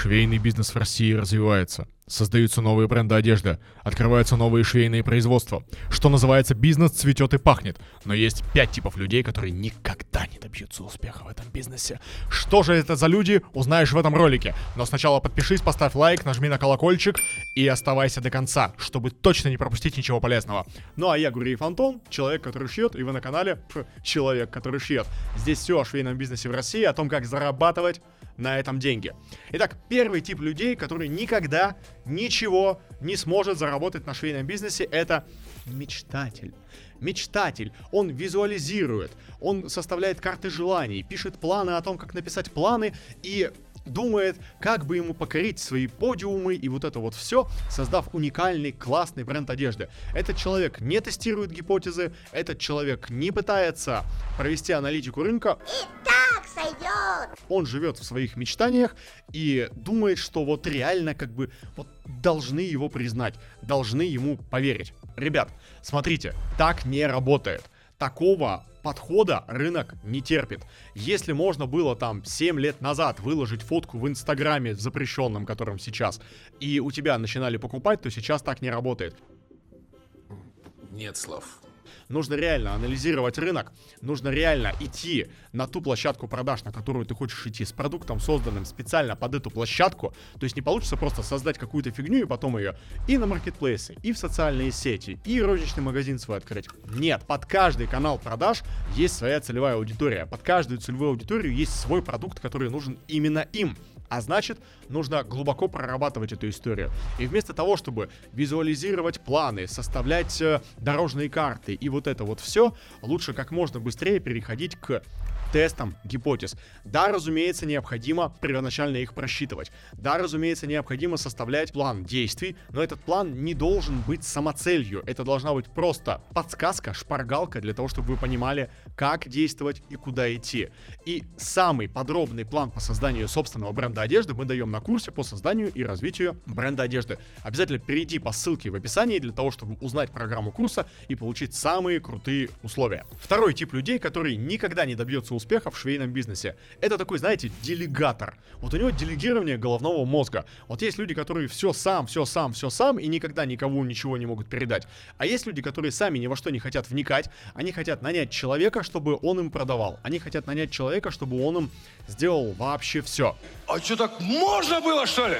Швейный бизнес в России развивается. Создаются новые бренды одежды, открываются новые швейные производства. Что называется, бизнес цветет и пахнет. Но есть пять типов людей, которые никогда не добьются успеха в этом бизнесе. Что же это за люди, узнаешь в этом ролике. Но сначала подпишись, поставь лайк, нажми на колокольчик и оставайся до конца, чтобы точно не пропустить ничего полезного. Ну а я Гуриев Антон, человек, который шьет, и вы на канале человек, который шьет. Здесь все о швейном бизнесе в России, о том, как зарабатывать на этом деньги. Итак, первый тип людей, который никогда ничего не сможет заработать на швейном бизнесе, это мечтатель. Мечтатель, он визуализирует, он составляет карты желаний, пишет планы о том, как написать планы и думает, как бы ему покорить свои подиумы и вот это вот все, создав уникальный, классный бренд одежды. Этот человек не тестирует гипотезы, этот человек не пытается провести аналитику рынка. И так сойдет. Он живет в своих мечтаниях и думает, что вот реально как бы вот должны его признать, должны ему поверить. Ребят, смотрите, так не работает. Такого подхода рынок не терпит. Если можно было там 7 лет назад выложить фотку в Инстаграме запрещенном, которым сейчас, и у тебя начинали покупать, то сейчас так не работает. Нет слов. Нужно реально анализировать рынок, нужно реально идти на ту площадку продаж, на которую ты хочешь идти, с продуктом, созданным специально под эту площадку. То есть не получится просто создать какую-то фигню и потом ее и на маркетплейсы, и в социальные сети, и розничный магазин свой открыть. Нет, под каждый канал продаж есть своя целевая аудитория. Под каждую целевую аудиторию есть свой продукт, который нужен именно им. А значит, нужно глубоко прорабатывать эту историю. И вместо того, чтобы визуализировать планы, составлять э, дорожные карты и вот это вот все, лучше как можно быстрее переходить к тестам гипотез. Да, разумеется, необходимо первоначально их просчитывать. Да, разумеется, необходимо составлять план действий, но этот план не должен быть самоцелью. Это должна быть просто подсказка, шпаргалка для того, чтобы вы понимали, как действовать и куда идти. И самый подробный план по созданию собственного бренда одежды мы даем на курсе по созданию и развитию бренда одежды. Обязательно перейди по ссылке в описании для того, чтобы узнать программу курса и получить самые крутые условия. Второй тип людей, который никогда не добьется успеха в швейном бизнесе. Это такой, знаете, делегатор. Вот у него делегирование головного мозга. Вот есть люди, которые все сам, все сам, все сам и никогда никому ничего не могут передать. А есть люди, которые сами ни во что не хотят вникать. Они хотят нанять человека, чтобы он им продавал. Они хотят нанять человека, чтобы он им сделал вообще все. А что так можно было, что ли?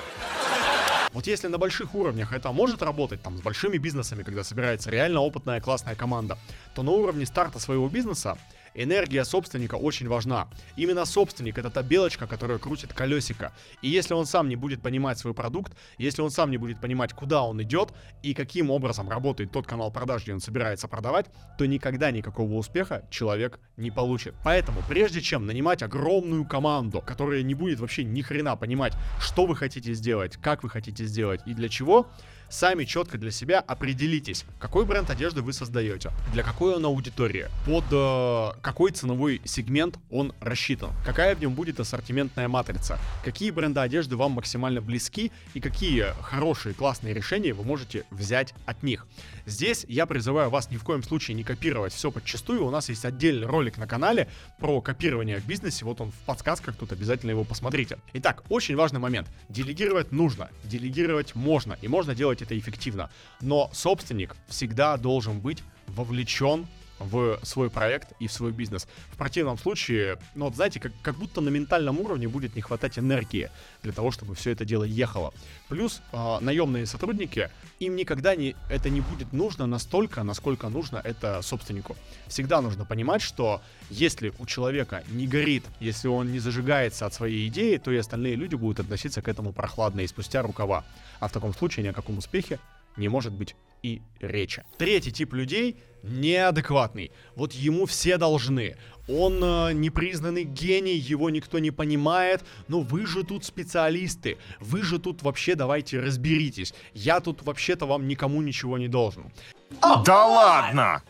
Вот если на больших уровнях это может работать, там, с большими бизнесами, когда собирается реально опытная классная команда, то на уровне старта своего бизнеса Энергия собственника очень важна. Именно собственник это та белочка, которая крутит колесико. И если он сам не будет понимать свой продукт, если он сам не будет понимать, куда он идет и каким образом работает тот канал продаж, где он собирается продавать, то никогда никакого успеха человек не получит. Поэтому, прежде чем нанимать огромную команду, которая не будет вообще ни хрена понимать, что вы хотите сделать, как вы хотите сделать и для чего, сами четко для себя определитесь, какой бренд одежды вы создаете, для какой он аудитории, под э, какой ценовой сегмент он рассчитан, какая в нем будет ассортиментная матрица, какие бренды одежды вам максимально близки и какие хорошие классные решения вы можете взять от них. Здесь я призываю вас ни в коем случае не копировать все подчастую. У нас есть отдельный ролик на канале про копирование в бизнесе. Вот он в подсказках, тут обязательно его посмотрите. Итак, очень важный момент. Делегировать нужно, делегировать можно, и можно делать это эффективно. Но собственник всегда должен быть вовлечен в свой проект и в свой бизнес. В противном случае, ну вот знаете, как, как будто на ментальном уровне будет не хватать энергии для того, чтобы все это дело ехало. Плюс э, наемные сотрудники, им никогда не, это не будет нужно настолько, насколько нужно это собственнику. Всегда нужно понимать, что если у человека не горит, если он не зажигается от своей идеи, то и остальные люди будут относиться к этому прохладно и спустя рукава. А в таком случае ни о каком успехе не может быть и речи. Третий тип людей неадекватный. Вот ему все должны. Он э, непризнанный гений, его никто не понимает. Но вы же тут специалисты. Вы же тут вообще давайте разберитесь. Я тут вообще-то вам никому ничего не должен. Да ладно!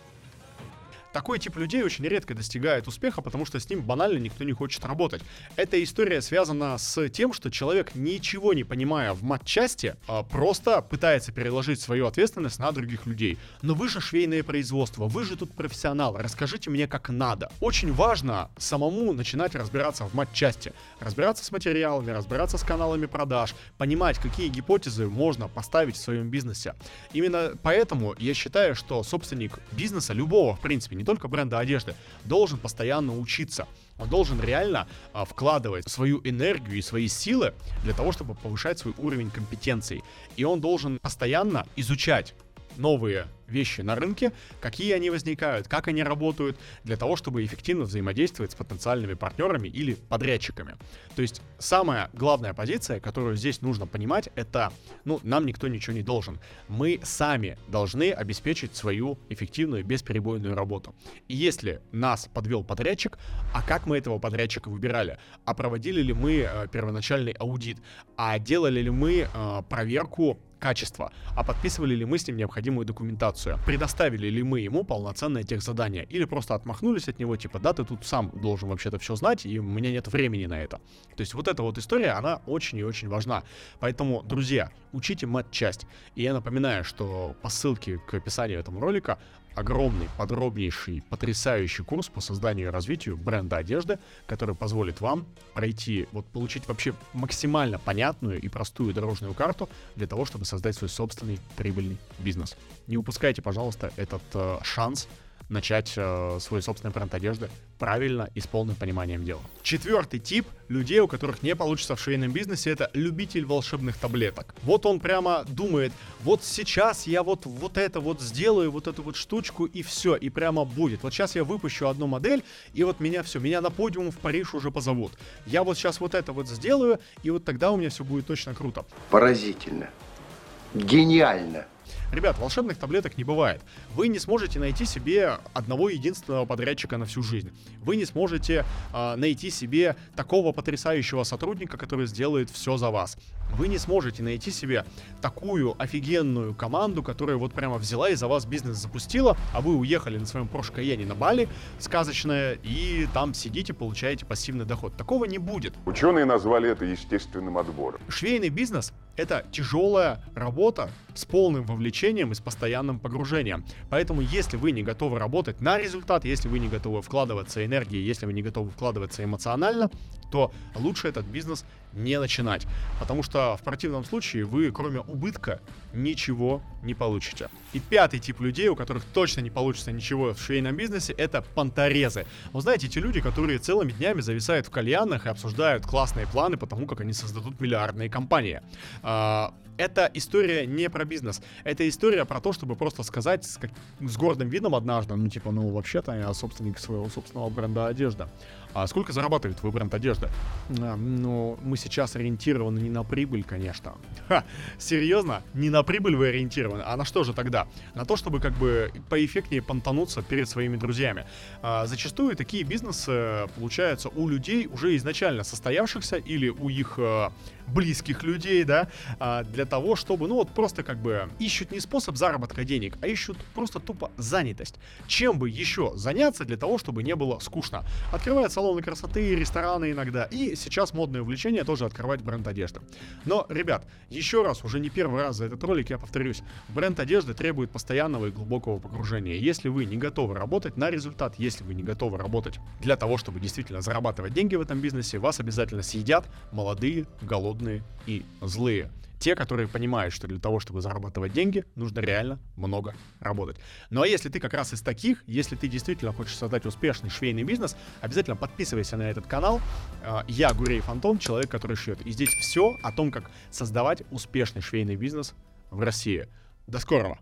Такой тип людей очень редко достигает успеха, потому что с ним банально никто не хочет работать. Эта история связана с тем, что человек, ничего не понимая в матчасти, а, просто пытается переложить свою ответственность на других людей. Но вы же швейное производство, вы же тут профессионал, расскажите мне как надо. Очень важно самому начинать разбираться в матчасти, разбираться с материалами, разбираться с каналами продаж, понимать, какие гипотезы можно поставить в своем бизнесе. Именно поэтому я считаю, что собственник бизнеса, любого, в принципе, не только бренда одежды, должен постоянно учиться. Он должен реально а, вкладывать свою энергию и свои силы для того, чтобы повышать свой уровень компетенций. И он должен постоянно изучать новые вещи на рынке, какие они возникают, как они работают, для того, чтобы эффективно взаимодействовать с потенциальными партнерами или подрядчиками. То есть самая главная позиция, которую здесь нужно понимать, это, ну, нам никто ничего не должен. Мы сами должны обеспечить свою эффективную, бесперебойную работу. И если нас подвел подрядчик, а как мы этого подрядчика выбирали? А проводили ли мы э, первоначальный аудит? А делали ли мы э, проверку качества, а подписывали ли мы с ним необходимую документацию, предоставили ли мы ему полноценное техзадание, или просто отмахнулись от него, типа, да, ты тут сам должен вообще-то все знать, и у меня нет времени на это. То есть вот эта вот история, она очень и очень важна. Поэтому, друзья, учите мат-часть. И я напоминаю, что по ссылке к описанию этого ролика огромный, подробнейший, потрясающий курс по созданию и развитию бренда одежды, который позволит вам пройти, вот получить вообще максимально понятную и простую дорожную карту для того, чтобы создать свой собственный прибыльный бизнес. Не упускайте, пожалуйста, этот э, шанс начать э, свой собственный бренд одежды правильно и с полным пониманием дела. Четвертый тип людей, у которых не получится в швейном бизнесе, это любитель волшебных таблеток. Вот он прямо думает, вот сейчас я вот, вот это вот сделаю, вот эту вот штучку и все, и прямо будет. Вот сейчас я выпущу одну модель, и вот меня все, меня на подиум в Париж уже позовут. Я вот сейчас вот это вот сделаю, и вот тогда у меня все будет точно круто. Поразительно. Гениально. Ребят, волшебных таблеток не бывает. Вы не сможете найти себе одного единственного подрядчика на всю жизнь. Вы не сможете э, найти себе такого потрясающего сотрудника, который сделает все за вас. Вы не сможете найти себе такую офигенную команду, которая вот прямо взяла и за вас бизнес запустила, а вы уехали на своем Porsche Cayenne на Бали, сказочное, и там сидите, получаете пассивный доход. Такого не будет. Ученые назвали это естественным отбором. Швейный бизнес — это тяжелая работа с полным вовлечением и с постоянным погружением. Поэтому, если вы не готовы работать на результат, если вы не готовы вкладываться энергией, если вы не готовы вкладываться эмоционально, то лучше этот бизнес не начинать. Потому что в противном случае вы, кроме убытка, ничего не получите. И пятый тип людей, у которых точно не получится ничего в швейном бизнесе, это понторезы. Вы знаете, эти люди, которые целыми днями зависают в кальянах и обсуждают классные планы по тому, как они создадут миллиардные компании. Это история не про бизнес. Это история про то, чтобы просто сказать с, как, с гордым видом однажды, ну, типа, ну, вообще-то я собственник своего собственного бренда одежды. А сколько зарабатывает твой бренд одежды? А, ну, мы сейчас ориентированы не на прибыль, конечно. Ха, серьезно? Не на прибыль вы ориентированы, а на что же тогда? На то, чтобы как бы поэффектнее понтануться перед своими друзьями. А, зачастую такие бизнесы получаются у людей уже изначально состоявшихся или у их а, близких людей, да, а, для того, чтобы, ну вот просто как бы ищут не способ заработка денег, а ищут просто тупо занятость. Чем бы еще заняться для того, чтобы не было скучно? Открывают салоны красоты, рестораны иногда, и сейчас модное увлечение тоже открывать бренд одежды. Но, ребят, еще раз, уже не первый раз за этот ролик я повторюсь, бренд одежды требует постоянного и глубокого погружения. Если вы не готовы работать на результат, если вы не готовы работать для того, чтобы действительно зарабатывать деньги в этом бизнесе, вас обязательно съедят молодые, голодные и злые. Те, которые понимают, что для того, чтобы зарабатывать деньги, нужно реально много работать. Ну а если ты как раз из таких, если ты действительно хочешь создать успешный швейный бизнес, обязательно подписывайся на этот канал. А, я Гурей Фантом, человек, который шьет. И здесь все о том, как создавать успешный швейный бизнес в России. До скорого!